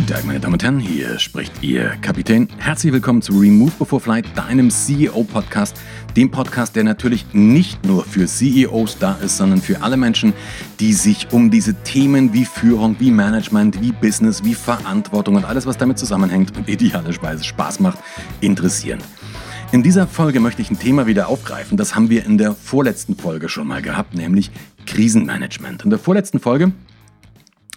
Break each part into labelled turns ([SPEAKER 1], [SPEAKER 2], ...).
[SPEAKER 1] Guten Tag, meine Damen und Herren, hier spricht Ihr Kapitän. Herzlich willkommen zu Remove Before Flight, deinem CEO-Podcast. Dem Podcast, der natürlich nicht nur für CEOs da ist, sondern für alle Menschen, die sich um diese Themen wie Führung, wie Management, wie Business, wie Verantwortung und alles, was damit zusammenhängt und idealerweise Spaß macht, interessieren. In dieser Folge möchte ich ein Thema wieder aufgreifen. Das haben wir in der vorletzten Folge schon mal gehabt, nämlich Krisenmanagement. In der vorletzten Folge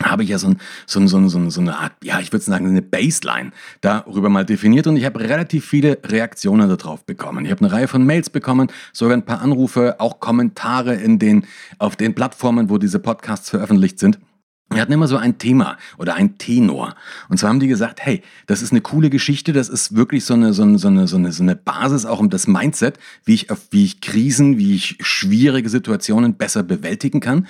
[SPEAKER 1] habe ich ja so, ein, so, ein, so, ein, so eine Art, ja, ich würde sagen, eine Baseline darüber mal definiert und ich habe relativ viele Reaktionen darauf bekommen. Ich habe eine Reihe von Mails bekommen, sogar ein paar Anrufe, auch Kommentare in den, auf den Plattformen, wo diese Podcasts veröffentlicht sind. Wir hatten immer so ein Thema oder ein Tenor. Und zwar haben die gesagt, hey, das ist eine coole Geschichte, das ist wirklich so eine, so eine, so eine, so eine, Basis auch um das Mindset, wie ich, wie ich Krisen, wie ich schwierige Situationen besser bewältigen kann.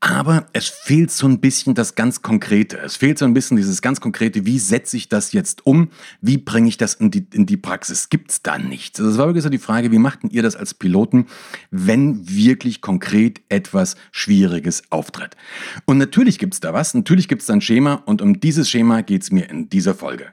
[SPEAKER 1] Aber es fehlt so ein bisschen das ganz Konkrete. Es fehlt so ein bisschen dieses ganz Konkrete, wie setze ich das jetzt um? Wie bringe ich das in die, in die Praxis? Gibt es da nichts? Also es war wirklich so die Frage, wie machten ihr das als Piloten, wenn wirklich konkret etwas Schwieriges auftritt? Und natürlich gibt es da was, natürlich gibt es da ein Schema und um dieses Schema geht es mir in dieser Folge.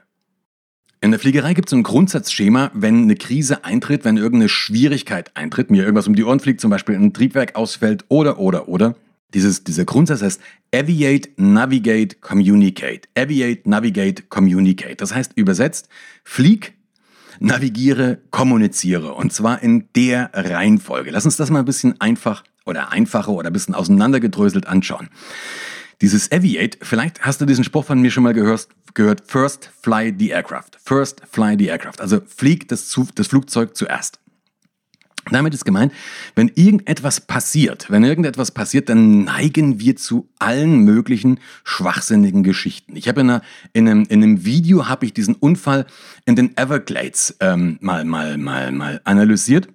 [SPEAKER 1] In der Fliegerei gibt es ein Grundsatzschema, wenn eine Krise eintritt, wenn irgendeine Schwierigkeit eintritt, mir irgendwas um die Ohren fliegt, zum Beispiel ein Triebwerk ausfällt oder, oder, oder, dieses, dieser Grundsatz heißt Aviate, Navigate, Communicate. Aviate, Navigate, Communicate. Das heißt übersetzt, flieg, navigiere, kommuniziere. Und zwar in der Reihenfolge. Lass uns das mal ein bisschen einfach oder einfacher oder ein bisschen auseinandergedröselt anschauen. Dieses Aviate, vielleicht hast du diesen Spruch von mir schon mal gehört, gehört First fly the aircraft. First fly the aircraft. Also flieg das, das Flugzeug zuerst. Damit ist gemeint, wenn irgendetwas passiert, wenn irgendetwas passiert, dann neigen wir zu allen möglichen schwachsinnigen Geschichten. Ich habe in, in, einem, in einem Video habe ich diesen Unfall in den Everglades ähm, mal mal mal mal analysiert.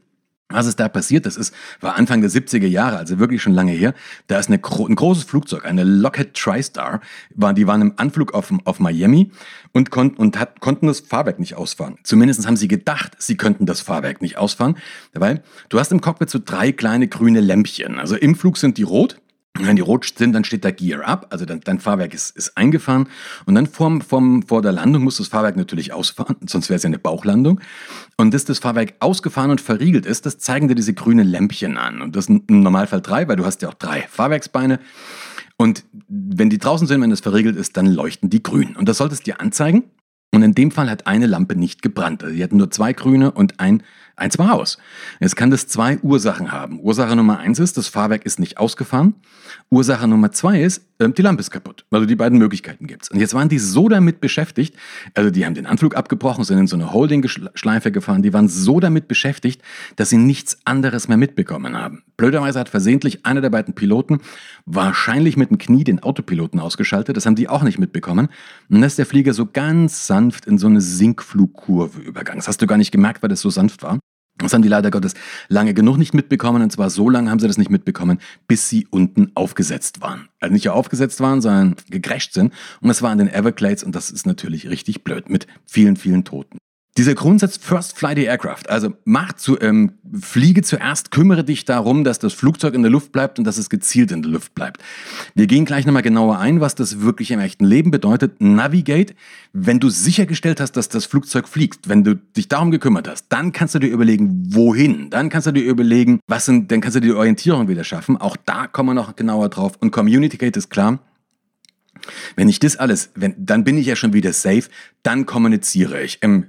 [SPEAKER 1] Was ist da passiert? Das ist, war Anfang der 70er Jahre, also wirklich schon lange her. Da ist eine, ein großes Flugzeug, eine Lockheed TriStar, war, die waren im Anflug auf, auf Miami und, kon, und hat, konnten das Fahrwerk nicht ausfahren. Zumindest haben sie gedacht, sie könnten das Fahrwerk nicht ausfahren, weil du hast im Cockpit so drei kleine grüne Lämpchen. Also im Flug sind die rot wenn die rot sind, dann steht da Gear Up, also dein, dein Fahrwerk ist, ist eingefahren und dann vorm, vorm, vor der Landung muss das Fahrwerk natürlich ausfahren, sonst wäre es ja eine Bauchlandung. Und dass das Fahrwerk ausgefahren und verriegelt ist, das zeigen dir diese grünen Lämpchen an. Und das sind im Normalfall drei, weil du hast ja auch drei Fahrwerksbeine. Und wenn die draußen sind, wenn das verriegelt ist, dann leuchten die grün. Und das solltest dir anzeigen. Und in dem Fall hat eine Lampe nicht gebrannt. Also die hatten nur zwei grüne und ein Eins war aus. Jetzt kann das zwei Ursachen haben. Ursache Nummer eins ist, das Fahrwerk ist nicht ausgefahren. Ursache Nummer zwei ist, ähm, die Lampe ist kaputt. Also die beiden Möglichkeiten gibt's. Und jetzt waren die so damit beschäftigt, also die haben den Anflug abgebrochen, sind in so eine Holding-Schleife gefahren, die waren so damit beschäftigt, dass sie nichts anderes mehr mitbekommen haben. Blöderweise hat versehentlich einer der beiden Piloten wahrscheinlich mit dem Knie den Autopiloten ausgeschaltet. Das haben die auch nicht mitbekommen. Und dann ist der Flieger so ganz sanft in so eine Sinkflugkurve übergegangen. Das hast du gar nicht gemerkt, weil das so sanft war. Das haben die leider Gottes lange genug nicht mitbekommen. Und zwar so lange haben sie das nicht mitbekommen, bis sie unten aufgesetzt waren. Also nicht aufgesetzt waren, sondern gecrashed sind. Und das war an den Everglades und das ist natürlich richtig blöd mit vielen, vielen Toten. Dieser Grundsatz First Fly the Aircraft, also mach zu, ähm, fliege zuerst, kümmere dich darum, dass das Flugzeug in der Luft bleibt und dass es gezielt in der Luft bleibt. Wir gehen gleich nochmal genauer ein, was das wirklich im echten Leben bedeutet. Navigate, wenn du sichergestellt hast, dass das Flugzeug fliegt, wenn du dich darum gekümmert hast, dann kannst du dir überlegen, wohin. Dann kannst du dir überlegen, was sind, dann kannst du dir die Orientierung wieder schaffen. Auch da kommen wir noch genauer drauf. Und Communicate ist klar, wenn ich das alles, wenn, dann bin ich ja schon wieder safe, dann kommuniziere ich. Im,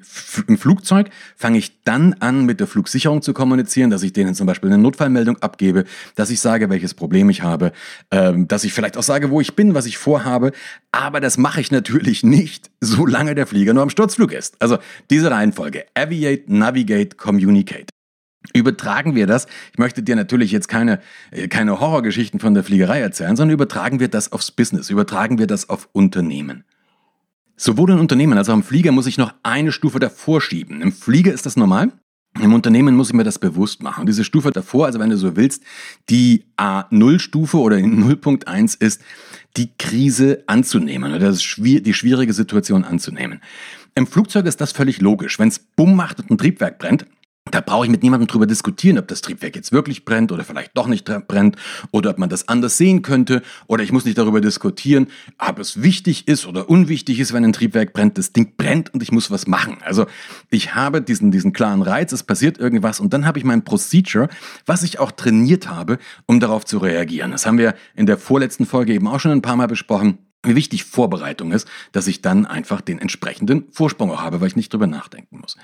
[SPEAKER 1] Im Flugzeug fange ich dann an, mit der Flugsicherung zu kommunizieren, dass ich denen zum Beispiel eine Notfallmeldung abgebe, dass ich sage, welches Problem ich habe, ähm, dass ich vielleicht auch sage, wo ich bin, was ich vorhabe. Aber das mache ich natürlich nicht, solange der Flieger nur am Sturzflug ist. Also diese Reihenfolge. Aviate, Navigate, Communicate. Übertragen wir das, ich möchte dir natürlich jetzt keine, äh, keine Horrorgeschichten von der Fliegerei erzählen, sondern übertragen wir das aufs Business, übertragen wir das auf Unternehmen. Sowohl in Unternehmen als auch im Flieger muss ich noch eine Stufe davor schieben. Im Flieger ist das normal. Im Unternehmen muss ich mir das bewusst machen. Diese Stufe davor, also wenn du so willst, die A0-Stufe oder 0.1 ist, die Krise anzunehmen oder die schwierige Situation anzunehmen. Im Flugzeug ist das völlig logisch. Wenn es Bumm macht und ein Triebwerk brennt, Da brauche ich mit niemandem drüber diskutieren, ob das Triebwerk jetzt wirklich brennt oder vielleicht doch nicht brennt oder ob man das anders sehen könnte oder ich muss nicht darüber diskutieren, ob es wichtig ist oder unwichtig ist, wenn ein Triebwerk brennt. Das Ding brennt und ich muss was machen. Also ich habe diesen, diesen klaren Reiz, es passiert irgendwas und dann habe ich mein Procedure, was ich auch trainiert habe, um darauf zu reagieren. Das haben wir in der vorletzten Folge eben auch schon ein paar Mal besprochen wie wichtig Vorbereitung ist, dass ich dann einfach den entsprechenden Vorsprung auch habe, weil ich nicht drüber nachdenken muss.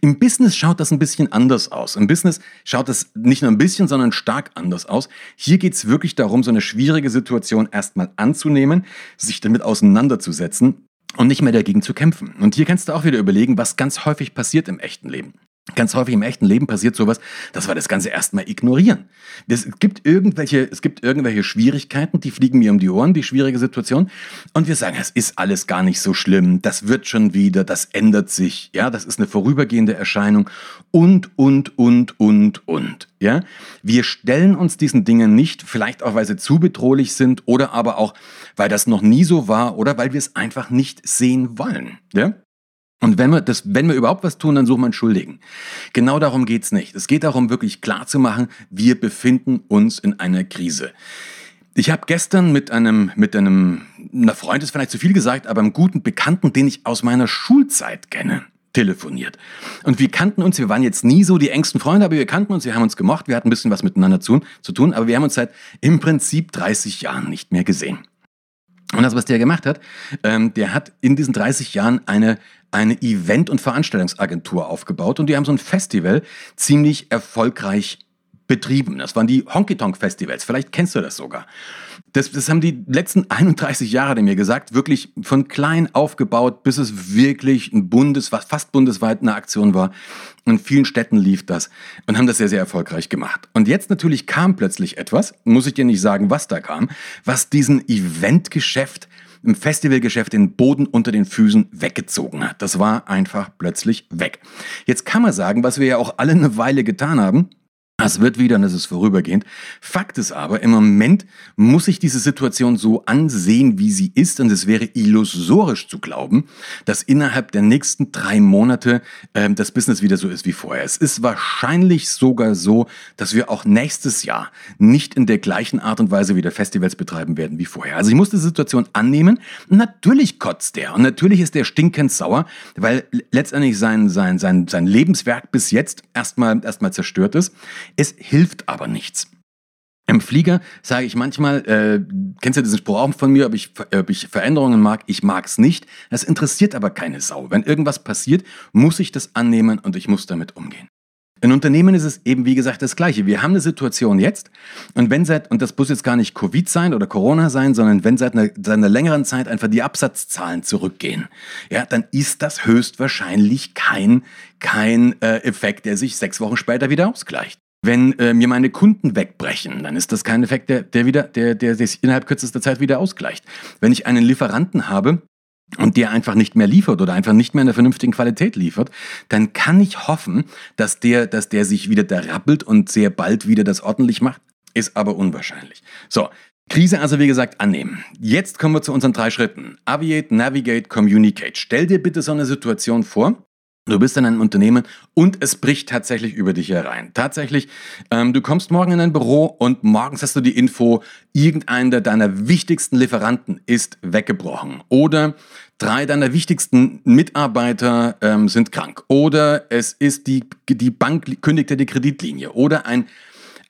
[SPEAKER 1] Im Business schaut das ein bisschen anders aus. Im Business schaut das nicht nur ein bisschen, sondern stark anders aus. Hier geht es wirklich darum, so eine schwierige Situation erstmal anzunehmen, sich damit auseinanderzusetzen und nicht mehr dagegen zu kämpfen. Und hier kannst du auch wieder überlegen, was ganz häufig passiert im echten Leben. Ganz häufig im echten Leben passiert sowas, dass wir das Ganze erstmal ignorieren. Es gibt irgendwelche, es gibt irgendwelche Schwierigkeiten, die fliegen mir um die Ohren, die schwierige Situation. Und wir sagen, es ist alles gar nicht so schlimm, das wird schon wieder, das ändert sich, ja, das ist eine vorübergehende Erscheinung und, und, und, und, und, ja. Wir stellen uns diesen Dingen nicht, vielleicht auch, weil sie zu bedrohlich sind oder aber auch, weil das noch nie so war oder weil wir es einfach nicht sehen wollen, ja. Und wenn wir, das, wenn wir überhaupt was tun, dann suchen wir einen Schuldigen. Genau darum geht's nicht. Es geht darum, wirklich klar zu machen, wir befinden uns in einer Krise. Ich habe gestern mit einem, mit einem, einer Freund ist vielleicht zu viel gesagt, aber einem guten Bekannten, den ich aus meiner Schulzeit kenne, telefoniert. Und wir kannten uns, wir waren jetzt nie so die engsten Freunde, aber wir kannten uns, wir haben uns gemocht, wir hatten ein bisschen was miteinander zu, zu tun, aber wir haben uns seit im Prinzip 30 Jahren nicht mehr gesehen. Und das, was der gemacht hat, ähm, der hat in diesen 30 Jahren eine, eine Event- und Veranstaltungsagentur aufgebaut und die haben so ein Festival ziemlich erfolgreich betrieben. Das waren die Honky Tonk Festivals. Vielleicht kennst du das sogar. Das, das haben die letzten 31 Jahre mir gesagt, wirklich von klein aufgebaut, bis es wirklich ein Bundes, fast bundesweit eine Aktion war. In vielen Städten lief das und haben das sehr, sehr erfolgreich gemacht. Und jetzt natürlich kam plötzlich etwas, muss ich dir nicht sagen, was da kam, was diesen Eventgeschäft im Festivalgeschäft den Boden unter den Füßen weggezogen hat. Das war einfach plötzlich weg. Jetzt kann man sagen, was wir ja auch alle eine Weile getan haben, es wird wieder und es ist vorübergehend. Fakt ist aber, im Moment muss ich diese Situation so ansehen, wie sie ist. Und es wäre illusorisch zu glauben, dass innerhalb der nächsten drei Monate äh, das Business wieder so ist wie vorher. Es ist wahrscheinlich sogar so, dass wir auch nächstes Jahr nicht in der gleichen Art und Weise wieder Festivals betreiben werden wie vorher. Also ich muss die Situation annehmen. Natürlich kotzt der und natürlich ist der stinkend sauer, weil letztendlich sein, sein, sein, sein Lebenswerk bis jetzt erstmal, erstmal zerstört ist. Es hilft aber nichts. Im Flieger sage ich manchmal, äh, kennst du diesen Spruch auch von mir, ob ich, ob ich Veränderungen mag? Ich mag es nicht. Das interessiert aber keine Sau. Wenn irgendwas passiert, muss ich das annehmen und ich muss damit umgehen. In Unternehmen ist es eben, wie gesagt, das Gleiche. Wir haben eine Situation jetzt und wenn seit, und das muss jetzt gar nicht Covid sein oder Corona sein, sondern wenn seit einer, seit einer längeren Zeit einfach die Absatzzahlen zurückgehen, ja, dann ist das höchstwahrscheinlich kein, kein äh, Effekt, der sich sechs Wochen später wieder ausgleicht. Wenn äh, mir meine Kunden wegbrechen, dann ist das kein Effekt, der, der, wieder, der, der sich innerhalb kürzester Zeit wieder ausgleicht. Wenn ich einen Lieferanten habe, und der einfach nicht mehr liefert oder einfach nicht mehr in der vernünftigen Qualität liefert, dann kann ich hoffen, dass der, dass der sich wieder da rappelt und sehr bald wieder das ordentlich macht. Ist aber unwahrscheinlich. So. Krise also wie gesagt annehmen. Jetzt kommen wir zu unseren drei Schritten. Aviate, Navigate, Communicate. Stell dir bitte so eine Situation vor, Du bist in einem Unternehmen und es bricht tatsächlich über dich herein. Tatsächlich, ähm, du kommst morgen in ein Büro und morgens hast du die Info, irgendeiner deiner wichtigsten Lieferanten ist weggebrochen. Oder drei deiner wichtigsten Mitarbeiter ähm, sind krank. Oder es ist die, die Bank kündigte die Kreditlinie. Oder ein,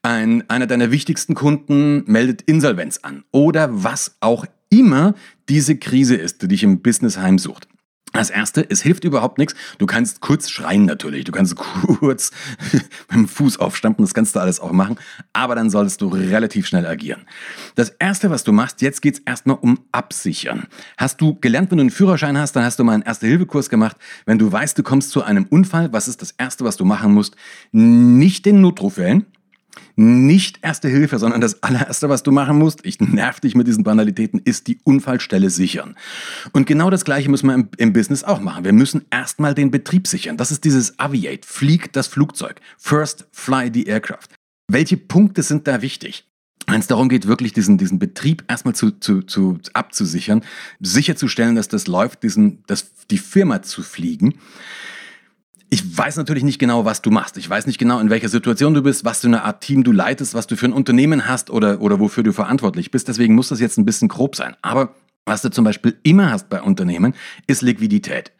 [SPEAKER 1] ein, einer deiner wichtigsten Kunden meldet Insolvenz an. Oder was auch immer diese Krise ist, die dich im Business heimsucht. Das erste, es hilft überhaupt nichts. Du kannst kurz schreien natürlich. Du kannst kurz mit dem Fuß aufstampfen. Das kannst du alles auch machen. Aber dann solltest du relativ schnell agieren. Das erste, was du machst, jetzt geht's erstmal um Absichern. Hast du gelernt, wenn du einen Führerschein hast, dann hast du mal einen Erste-Hilfe-Kurs gemacht. Wenn du weißt, du kommst zu einem Unfall, was ist das erste, was du machen musst? Nicht den Notruf wählen nicht erste Hilfe, sondern das allererste, was du machen musst, ich nerv dich mit diesen Banalitäten, ist die Unfallstelle sichern. Und genau das Gleiche müssen wir im, im Business auch machen. Wir müssen erstmal den Betrieb sichern. Das ist dieses Aviate, flieg das Flugzeug. First fly the aircraft. Welche Punkte sind da wichtig? Wenn es darum geht, wirklich diesen, diesen Betrieb erstmal zu, zu, zu, abzusichern, sicherzustellen, dass das läuft, diesen, dass die Firma zu fliegen, ich weiß natürlich nicht genau, was du machst. Ich weiß nicht genau, in welcher Situation du bist, was für eine Art Team du leitest, was du für ein Unternehmen hast oder, oder wofür du verantwortlich bist. Deswegen muss das jetzt ein bisschen grob sein. Aber was du zum Beispiel immer hast bei Unternehmen, ist Liquidität.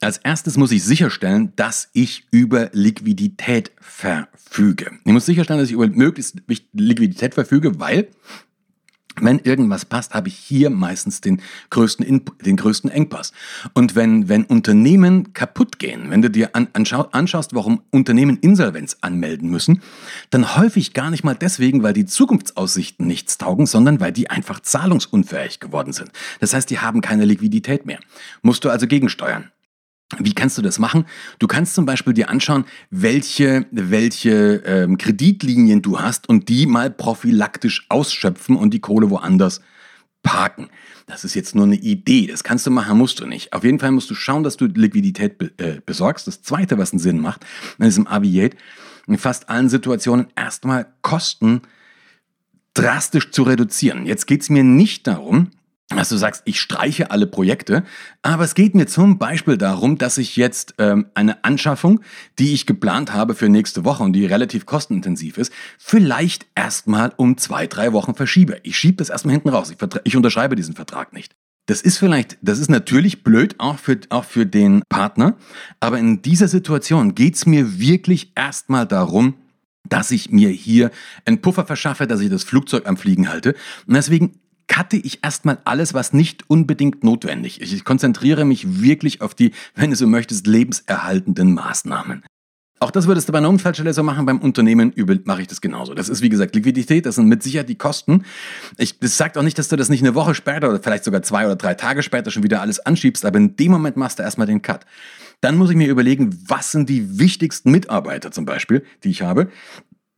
[SPEAKER 1] Als erstes muss ich sicherstellen, dass ich über Liquidität verfüge. Ich muss sicherstellen, dass ich über möglichst Liquidität verfüge, weil wenn irgendwas passt, habe ich hier meistens den größten, den größten Engpass. Und wenn, wenn Unternehmen kaputt gehen, wenn du dir an, anschau, anschaust, warum Unternehmen Insolvenz anmelden müssen, dann häufig gar nicht mal deswegen, weil die Zukunftsaussichten nichts taugen, sondern weil die einfach zahlungsunfähig geworden sind. Das heißt, die haben keine Liquidität mehr. Musst du also gegensteuern. Wie kannst du das machen? Du kannst zum Beispiel dir anschauen, welche, welche ähm, Kreditlinien du hast und die mal prophylaktisch ausschöpfen und die Kohle woanders parken. Das ist jetzt nur eine Idee. Das kannst du machen, musst du nicht. Auf jeden Fall musst du schauen, dass du Liquidität be äh, besorgst. Das Zweite, was einen Sinn macht, ist im Aviate in fast allen Situationen erstmal Kosten drastisch zu reduzieren. Jetzt geht es mir nicht darum, dass du sagst, ich streiche alle Projekte, aber es geht mir zum Beispiel darum, dass ich jetzt ähm, eine Anschaffung, die ich geplant habe für nächste Woche und die relativ kostenintensiv ist, vielleicht erstmal um zwei, drei Wochen verschiebe. Ich schiebe das erstmal hinten raus. Ich, ich unterschreibe diesen Vertrag nicht. Das ist vielleicht, das ist natürlich blöd, auch für, auch für den Partner, aber in dieser Situation geht es mir wirklich erstmal darum, dass ich mir hier einen Puffer verschaffe, dass ich das Flugzeug am Fliegen halte. Und deswegen cutte ich erstmal alles, was nicht unbedingt notwendig ist. Ich konzentriere mich wirklich auf die, wenn du so möchtest, lebenserhaltenden Maßnahmen. Auch das würdest du bei einer so machen, beim Unternehmen mache ich das genauso. Das ist wie gesagt Liquidität, das sind mit Sicherheit die Kosten. Ich, das sagt auch nicht, dass du das nicht eine Woche später oder vielleicht sogar zwei oder drei Tage später schon wieder alles anschiebst, aber in dem Moment machst du erstmal den Cut. Dann muss ich mir überlegen, was sind die wichtigsten Mitarbeiter zum Beispiel, die ich habe.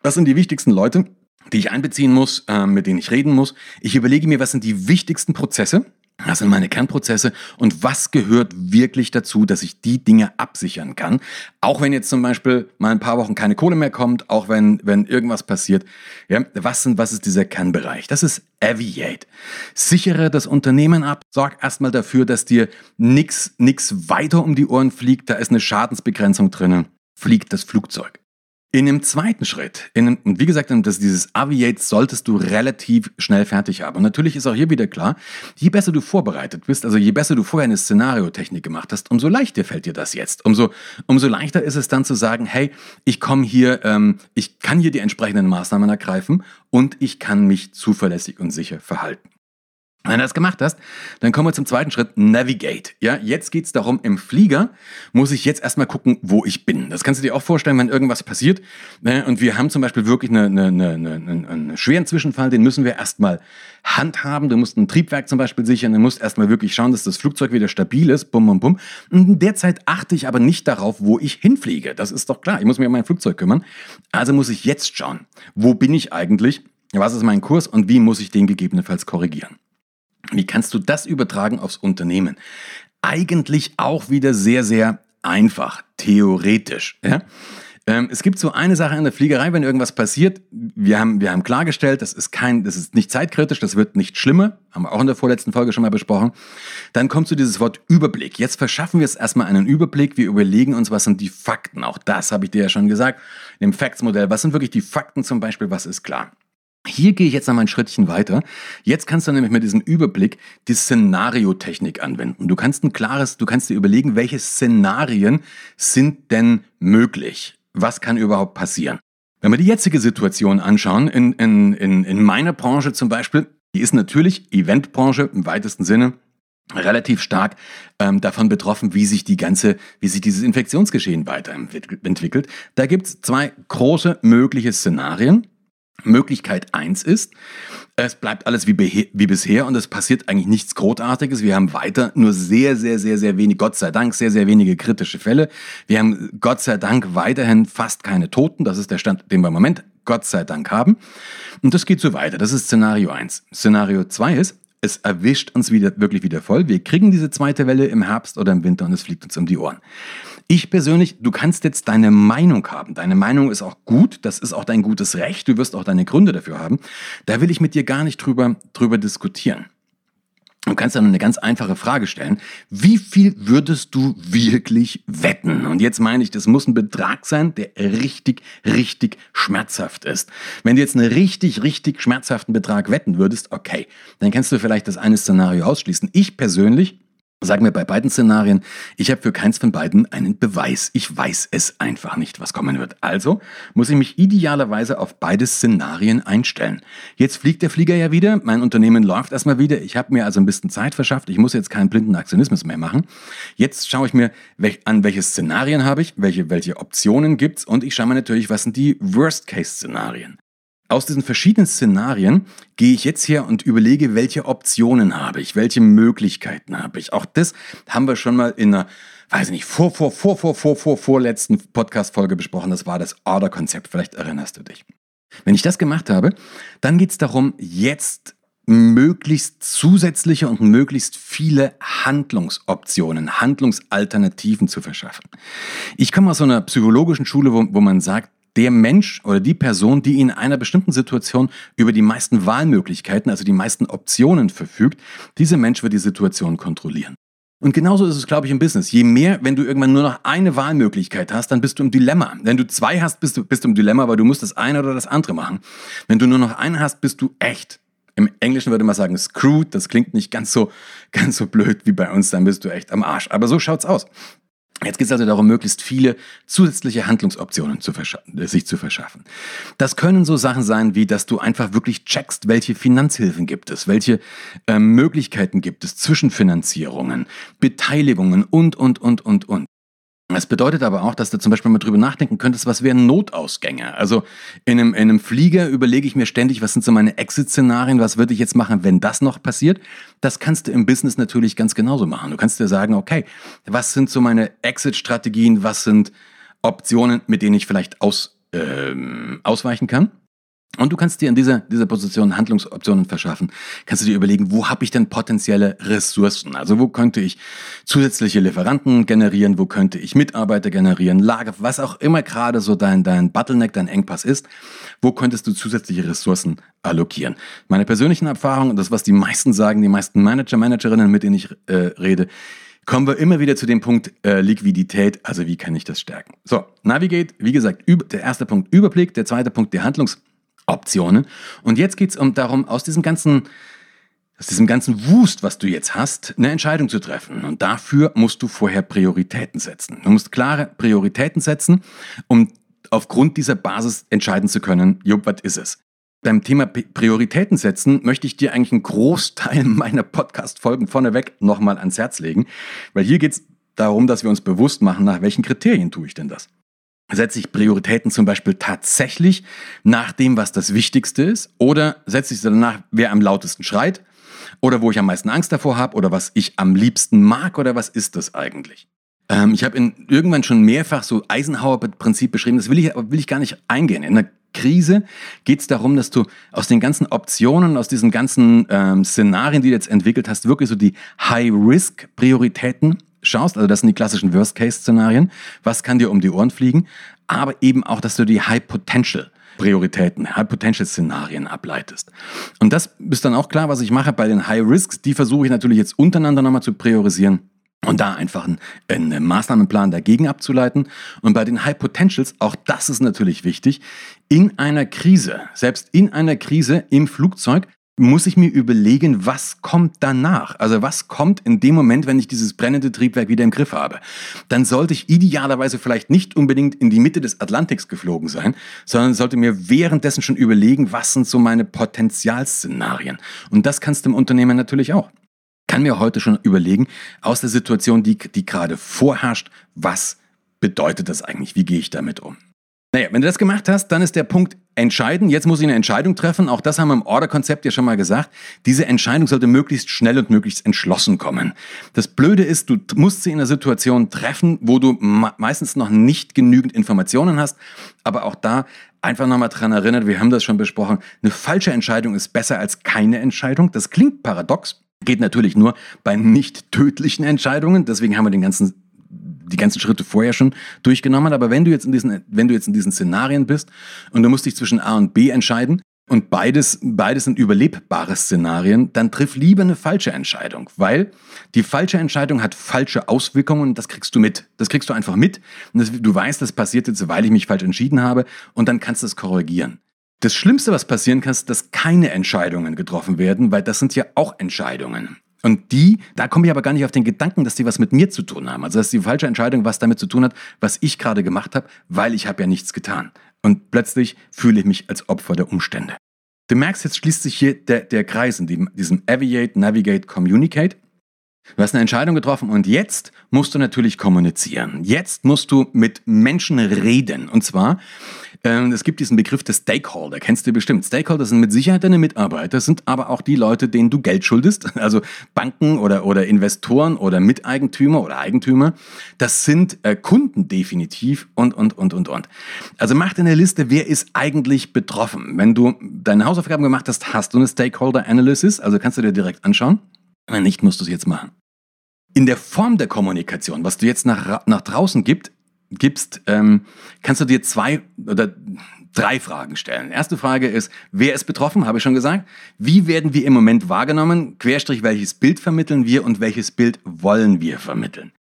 [SPEAKER 1] Was sind die wichtigsten Leute, die ich einbeziehen muss, äh, mit denen ich reden muss. Ich überlege mir, was sind die wichtigsten Prozesse, was sind meine Kernprozesse und was gehört wirklich dazu, dass ich die Dinge absichern kann. Auch wenn jetzt zum Beispiel mal ein paar Wochen keine Kohle mehr kommt, auch wenn, wenn irgendwas passiert. Ja, was, sind, was ist dieser Kernbereich? Das ist Aviate. Sichere das Unternehmen ab, sorg erstmal dafür, dass dir nichts nix weiter um die Ohren fliegt, da ist eine Schadensbegrenzung drinnen, fliegt das Flugzeug. In dem zweiten Schritt, in, und wie gesagt, das, dieses Aviate solltest du relativ schnell fertig haben. Und natürlich ist auch hier wieder klar, je besser du vorbereitet bist, also je besser du vorher eine Szenariotechnik gemacht hast, umso leichter fällt dir das jetzt. Umso, umso leichter ist es dann zu sagen, hey, ich komme hier, ähm, ich kann hier die entsprechenden Maßnahmen ergreifen und ich kann mich zuverlässig und sicher verhalten. Wenn du das gemacht hast, dann kommen wir zum zweiten Schritt, Navigate. Ja, jetzt geht's darum, im Flieger muss ich jetzt erstmal gucken, wo ich bin. Das kannst du dir auch vorstellen, wenn irgendwas passiert. Ne, und wir haben zum Beispiel wirklich eine, eine, eine, eine, einen schweren Zwischenfall, den müssen wir erstmal handhaben. Du musst ein Triebwerk zum Beispiel sichern, du musst erstmal wirklich schauen, dass das Flugzeug wieder stabil ist. Bum, bum, bum. Und in der Zeit achte ich aber nicht darauf, wo ich hinfliege. Das ist doch klar. Ich muss mich um mein Flugzeug kümmern. Also muss ich jetzt schauen, wo bin ich eigentlich? Was ist mein Kurs und wie muss ich den gegebenenfalls korrigieren? Wie kannst du das übertragen aufs Unternehmen? Eigentlich auch wieder sehr, sehr einfach, theoretisch. Ja? Ähm, es gibt so eine Sache in der Fliegerei, wenn irgendwas passiert, wir haben, wir haben klargestellt, das ist kein, das ist nicht zeitkritisch, das wird nicht schlimmer, haben wir auch in der vorletzten Folge schon mal besprochen. Dann kommt zu dieses Wort Überblick. Jetzt verschaffen wir es erstmal einen Überblick, wir überlegen uns, was sind die Fakten. Auch das habe ich dir ja schon gesagt, im Facts-Modell. Was sind wirklich die Fakten zum Beispiel, was ist klar? Hier gehe ich jetzt noch mal ein Schrittchen weiter. Jetzt kannst du nämlich mit diesem Überblick die Szenariotechnik anwenden. Du kannst ein klares, du kannst dir überlegen, welche Szenarien sind denn möglich? Was kann überhaupt passieren? Wenn wir die jetzige Situation anschauen, in, in, in, in meiner Branche zum Beispiel, die ist natürlich Eventbranche im weitesten Sinne relativ stark ähm, davon betroffen, wie sich die ganze, wie sich dieses Infektionsgeschehen weiterentwickelt. Da gibt es zwei große mögliche Szenarien. Möglichkeit 1 ist, es bleibt alles wie, wie, bisher und es passiert eigentlich nichts Großartiges. Wir haben weiter nur sehr, sehr, sehr, sehr wenig, Gott sei Dank, sehr, sehr wenige kritische Fälle. Wir haben Gott sei Dank weiterhin fast keine Toten. Das ist der Stand, den wir im Moment Gott sei Dank haben. Und das geht so weiter. Das ist Szenario 1. Szenario 2 ist, es erwischt uns wieder, wirklich wieder voll. Wir kriegen diese zweite Welle im Herbst oder im Winter und es fliegt uns um die Ohren. Ich persönlich, du kannst jetzt deine Meinung haben. Deine Meinung ist auch gut, das ist auch dein gutes Recht, du wirst auch deine Gründe dafür haben. Da will ich mit dir gar nicht drüber, drüber diskutieren. Du kannst dann eine ganz einfache Frage stellen. Wie viel würdest du wirklich wetten? Und jetzt meine ich, das muss ein Betrag sein, der richtig, richtig schmerzhaft ist. Wenn du jetzt einen richtig, richtig schmerzhaften Betrag wetten würdest, okay, dann kannst du vielleicht das eine Szenario ausschließen. Ich persönlich Sagen wir bei beiden Szenarien, ich habe für keins von beiden einen Beweis. Ich weiß es einfach nicht, was kommen wird. Also muss ich mich idealerweise auf beide Szenarien einstellen. Jetzt fliegt der Flieger ja wieder, mein Unternehmen läuft erstmal wieder, ich habe mir also ein bisschen Zeit verschafft, ich muss jetzt keinen blinden Aktionismus mehr machen. Jetzt schaue ich mir an, welche Szenarien habe ich, welche, welche Optionen gibt's und ich schaue mir natürlich, was sind die Worst-Case-Szenarien. Aus diesen verschiedenen Szenarien gehe ich jetzt her und überlege, welche Optionen habe ich, welche Möglichkeiten habe ich. Auch das haben wir schon mal in einer, weiß ich nicht, vor, vor, vor, vor, vor, vor, vorletzten Podcast-Folge besprochen. Das war das Order-Konzept. Vielleicht erinnerst du dich. Wenn ich das gemacht habe, dann geht es darum, jetzt möglichst zusätzliche und möglichst viele Handlungsoptionen, Handlungsalternativen zu verschaffen. Ich komme aus so einer psychologischen Schule, wo, wo man sagt, der Mensch oder die Person, die in einer bestimmten Situation über die meisten Wahlmöglichkeiten, also die meisten Optionen verfügt, dieser Mensch wird die Situation kontrollieren. Und genauso ist es, glaube ich, im Business. Je mehr, wenn du irgendwann nur noch eine Wahlmöglichkeit hast, dann bist du im Dilemma. Wenn du zwei hast, bist du, bist du im Dilemma, weil du musst das eine oder das andere machen. Wenn du nur noch eine hast, bist du echt. Im Englischen würde man sagen screwed. Das klingt nicht ganz so, ganz so blöd wie bei uns. Dann bist du echt am Arsch. Aber so schaut's aus. Jetzt geht es also darum, möglichst viele zusätzliche Handlungsoptionen zu äh, sich zu verschaffen. Das können so Sachen sein, wie dass du einfach wirklich checkst, welche Finanzhilfen gibt es, welche äh, Möglichkeiten gibt es, Zwischenfinanzierungen, Beteiligungen und, und, und, und, und. Es bedeutet aber auch, dass du zum Beispiel mal drüber nachdenken könntest, was wären Notausgänge? Also in einem, in einem Flieger überlege ich mir ständig, was sind so meine Exit-Szenarien, was würde ich jetzt machen, wenn das noch passiert? Das kannst du im Business natürlich ganz genauso machen. Du kannst dir sagen, okay, was sind so meine Exit-Strategien, was sind Optionen, mit denen ich vielleicht aus, ähm, ausweichen kann? Und du kannst dir in dieser, dieser Position Handlungsoptionen verschaffen. Kannst du dir überlegen, wo habe ich denn potenzielle Ressourcen? Also wo könnte ich zusätzliche Lieferanten generieren? Wo könnte ich Mitarbeiter generieren? Lager, was auch immer gerade so dein, dein Bottleneck, dein Engpass ist. Wo könntest du zusätzliche Ressourcen allokieren? Meine persönlichen Erfahrungen, das was die meisten sagen, die meisten Manager, Managerinnen, mit denen ich äh, rede, kommen wir immer wieder zu dem Punkt äh, Liquidität, also wie kann ich das stärken? So, Navigate, wie gesagt, der erste Punkt Überblick, der zweite Punkt die Handlungs- Optionen. Und jetzt geht es um darum, aus diesem ganzen aus diesem ganzen Wust, was du jetzt hast, eine Entscheidung zu treffen. Und dafür musst du vorher Prioritäten setzen. Du musst klare Prioritäten setzen, um aufgrund dieser Basis entscheiden zu können, jupp, was ist es? Beim Thema Prioritäten setzen möchte ich dir eigentlich einen Großteil meiner Podcast-Folgen vorneweg nochmal ans Herz legen, weil hier geht es darum, dass wir uns bewusst machen, nach welchen Kriterien tue ich denn das? Setze ich Prioritäten zum Beispiel tatsächlich nach dem, was das Wichtigste ist? Oder setze ich sie danach, wer am lautesten schreit? Oder wo ich am meisten Angst davor habe? Oder was ich am liebsten mag? Oder was ist das eigentlich? Ähm, ich habe irgendwann schon mehrfach so Eisenhower-Prinzip beschrieben. Das will ich, will ich gar nicht eingehen. In der Krise geht es darum, dass du aus den ganzen Optionen, aus diesen ganzen ähm, Szenarien, die du jetzt entwickelt hast, wirklich so die High-Risk-Prioritäten schaust, also das sind die klassischen Worst-Case-Szenarien, was kann dir um die Ohren fliegen, aber eben auch, dass du die High-Potential Prioritäten, High-Potential-Szenarien ableitest. Und das ist dann auch klar, was ich mache bei den High-Risks, die versuche ich natürlich jetzt untereinander nochmal zu priorisieren und da einfach einen, einen, Maßnahmenplan dagegen abzuleiten. Und bei den High Potentials, auch das ist natürlich wichtig, in einer Krise, selbst in einer Krise im Flugzeug, muss ich mir überlegen, was kommt danach? Also was kommt in dem Moment, wenn ich dieses brennende Triebwerk wieder im Griff habe? Dann sollte ich idealerweise vielleicht nicht unbedingt in die Mitte des Atlantiks geflogen sein, sondern sollte mir währenddessen schon überlegen, was sind so meine Potenzialszenarien? Und das kannst du im Unternehmen natürlich auch. Kann mir heute schon überlegen, aus der Situation, die, die gerade vorherrscht, was bedeutet das eigentlich? Wie gehe ich damit um? Naja, wenn du das gemacht hast, dann ist der Punkt entscheiden. Jetzt muss ich eine Entscheidung treffen. Auch das haben wir im Order-Konzept ja schon mal gesagt. Diese Entscheidung sollte möglichst schnell und möglichst entschlossen kommen. Das Blöde ist, du musst sie in einer Situation treffen, wo du meistens noch nicht genügend Informationen hast. Aber auch da einfach nochmal dran erinnert, wir haben das schon besprochen, eine falsche Entscheidung ist besser als keine Entscheidung. Das klingt paradox. Geht natürlich nur bei nicht tödlichen Entscheidungen. Deswegen haben wir den ganzen die ganzen Schritte vorher schon durchgenommen. Aber wenn du jetzt in diesen, wenn du jetzt in diesen Szenarien bist und du musst dich zwischen A und B entscheiden, und beides, beides sind überlebbare Szenarien, dann triff lieber eine falsche Entscheidung, weil die falsche Entscheidung hat falsche Auswirkungen und das kriegst du mit. Das kriegst du einfach mit das, du weißt, das passiert jetzt, weil ich mich falsch entschieden habe und dann kannst du es korrigieren. Das Schlimmste, was passieren kann, ist, dass keine Entscheidungen getroffen werden, weil das sind ja auch Entscheidungen. Und die, da komme ich aber gar nicht auf den Gedanken, dass die was mit mir zu tun haben. Also dass die falsche Entscheidung was damit zu tun hat, was ich gerade gemacht habe, weil ich habe ja nichts getan. Und plötzlich fühle ich mich als Opfer der Umstände. Du merkst, jetzt schließt sich hier der, der Kreis in diesem Aviate, Navigate, Communicate. Du hast eine Entscheidung getroffen und jetzt musst du natürlich kommunizieren. Jetzt musst du mit Menschen reden. Und zwar, äh, es gibt diesen Begriff des Stakeholder, kennst du bestimmt. Stakeholder sind mit Sicherheit deine Mitarbeiter, sind aber auch die Leute, denen du Geld schuldest. Also Banken oder, oder Investoren oder Miteigentümer oder Eigentümer. Das sind äh, Kunden definitiv und, und, und, und, und. Also mach dir eine Liste, wer ist eigentlich betroffen. Wenn du deine Hausaufgaben gemacht hast, hast du eine Stakeholder Analysis, also kannst du dir direkt anschauen. Wenn nicht, musst du es jetzt machen. In der Form der Kommunikation, was du jetzt nach, nach draußen gibt, gibst, ähm, kannst du dir zwei oder drei Fragen stellen. Erste Frage ist, wer ist betroffen, habe ich schon gesagt. Wie werden wir im Moment wahrgenommen? Querstrich, welches Bild vermitteln wir und welches Bild wollen wir vermitteln?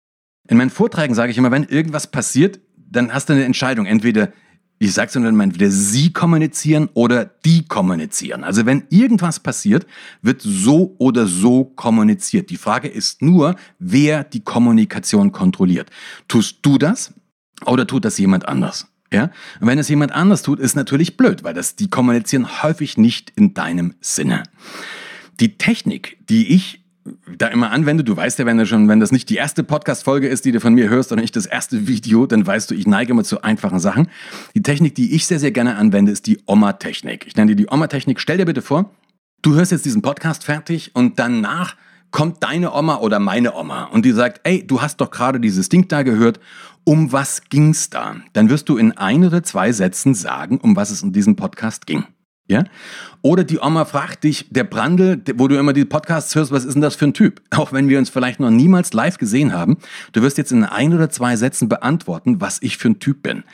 [SPEAKER 1] In meinen Vorträgen sage ich immer, wenn irgendwas passiert, dann hast du eine Entscheidung. Entweder ich sage es dann entweder sie kommunizieren oder die kommunizieren. Also wenn irgendwas passiert, wird so oder so kommuniziert. Die Frage ist nur, wer die Kommunikation kontrolliert. Tust du das oder tut das jemand anders? Ja? Und wenn es jemand anders tut, ist natürlich blöd, weil das, die kommunizieren häufig nicht in deinem Sinne. Die Technik, die ich da immer anwende. Du weißt ja, wenn, du schon, wenn das nicht die erste Podcast-Folge ist, die du von mir hörst, oder nicht das erste Video, dann weißt du, ich neige immer zu einfachen Sachen. Die Technik, die ich sehr, sehr gerne anwende, ist die Oma-Technik. Ich nenne dir die Oma-Technik. Stell dir bitte vor, du hörst jetzt diesen Podcast fertig und danach kommt deine Oma oder meine Oma und die sagt, ey, du hast doch gerade dieses Ding da gehört, um was ging's da? Dann wirst du in ein oder zwei Sätzen sagen, um was es in diesem Podcast ging. Ja? Oder die Oma fragt dich, der Brandl, wo du immer die Podcasts hörst, was ist denn das für ein Typ? Auch wenn wir uns vielleicht noch niemals live gesehen haben, du wirst jetzt in ein oder zwei Sätzen beantworten, was ich für ein Typ bin.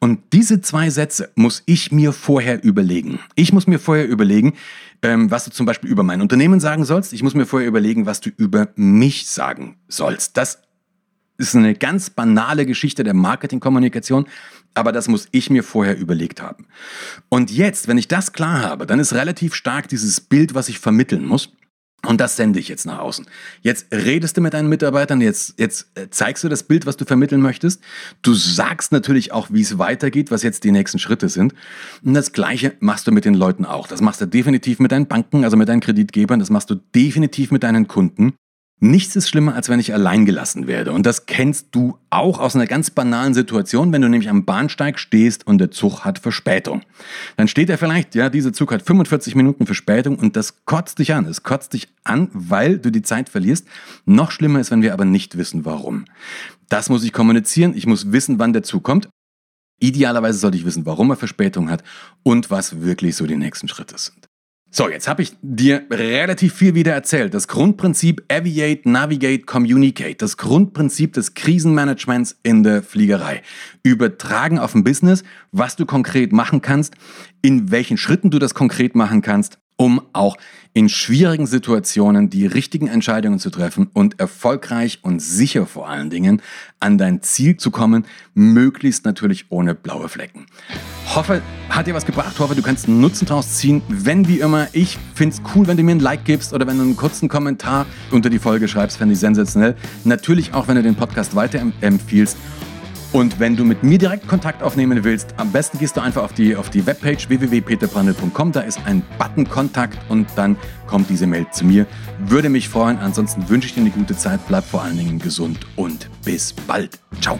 [SPEAKER 1] Und diese zwei Sätze muss ich mir vorher überlegen. Ich muss mir vorher überlegen, ähm, was du zum Beispiel über mein Unternehmen sagen sollst. Ich muss mir vorher überlegen, was du über mich sagen sollst. Das ist eine ganz banale Geschichte der Marketingkommunikation, aber das muss ich mir vorher überlegt haben. Und jetzt, wenn ich das klar habe, dann ist relativ stark dieses Bild, was ich vermitteln muss. Und das sende ich jetzt nach außen. Jetzt redest du mit deinen Mitarbeitern, jetzt, jetzt äh, zeigst du das Bild, was du vermitteln möchtest. Du sagst natürlich auch, wie es weitergeht, was jetzt die nächsten Schritte sind. Und das Gleiche machst du mit den Leuten auch. Das machst du definitiv mit deinen Banken, also mit deinen Kreditgebern. Das machst du definitiv mit deinen Kunden. Nichts ist schlimmer, als wenn ich allein gelassen werde. Und das kennst du auch aus einer ganz banalen Situation, wenn du nämlich am Bahnsteig stehst und der Zug hat Verspätung. Dann steht er vielleicht, ja, dieser Zug hat 45 Minuten Verspätung und das kotzt dich an. Es kotzt dich an, weil du die Zeit verlierst. Noch schlimmer ist, wenn wir aber nicht wissen, warum. Das muss ich kommunizieren. Ich muss wissen, wann der Zug kommt. Idealerweise sollte ich wissen, warum er Verspätung hat und was wirklich so die nächsten Schritte sind. So, jetzt habe ich dir relativ viel wieder erzählt. Das Grundprinzip Aviate, Navigate, Communicate. Das Grundprinzip des Krisenmanagements in der Fliegerei. Übertragen auf ein Business, was du konkret machen kannst, in welchen Schritten du das konkret machen kannst um auch in schwierigen Situationen die richtigen Entscheidungen zu treffen und erfolgreich und sicher vor allen Dingen an dein Ziel zu kommen, möglichst natürlich ohne blaue Flecken. Hoffe, hat dir was gebracht, hoffe, du kannst einen Nutzen draus ziehen. Wenn wie immer, ich finde es cool, wenn du mir ein Like gibst oder wenn du einen kurzen Kommentar unter die Folge schreibst, fände ich sensationell. Natürlich auch, wenn du den Podcast weiterempfiehlst. Und wenn du mit mir direkt Kontakt aufnehmen willst, am besten gehst du einfach auf die, auf die Webpage www.peterbrandl.com. Da ist ein Button Kontakt und dann kommt diese Mail zu mir. Würde mich freuen. Ansonsten wünsche ich dir eine gute Zeit. Bleib vor allen Dingen gesund und bis bald. Ciao.